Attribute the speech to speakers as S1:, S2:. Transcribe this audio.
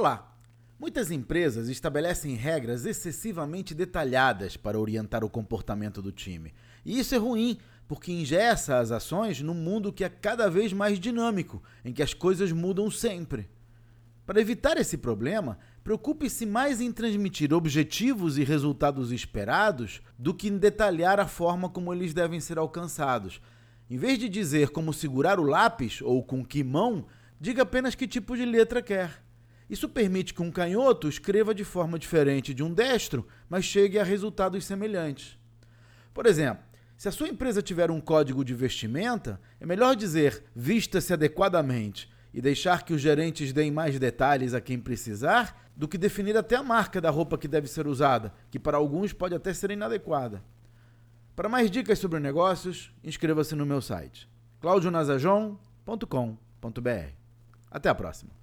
S1: Olá! Muitas empresas estabelecem regras excessivamente detalhadas para orientar o comportamento do time. E isso é ruim, porque ingessa as ações num mundo que é cada vez mais dinâmico, em que as coisas mudam sempre. Para evitar esse problema, preocupe-se mais em transmitir objetivos e resultados esperados do que em detalhar a forma como eles devem ser alcançados. Em vez de dizer como segurar o lápis ou com que mão, diga apenas que tipo de letra quer. Isso permite que um canhoto escreva de forma diferente de um destro, mas chegue a resultados semelhantes. Por exemplo, se a sua empresa tiver um código de vestimenta, é melhor dizer vista-se adequadamente e deixar que os gerentes deem mais detalhes a quem precisar do que definir até a marca da roupa que deve ser usada, que para alguns pode até ser inadequada. Para mais dicas sobre negócios, inscreva-se no meu site claudionazajon.com.br. Até a próxima!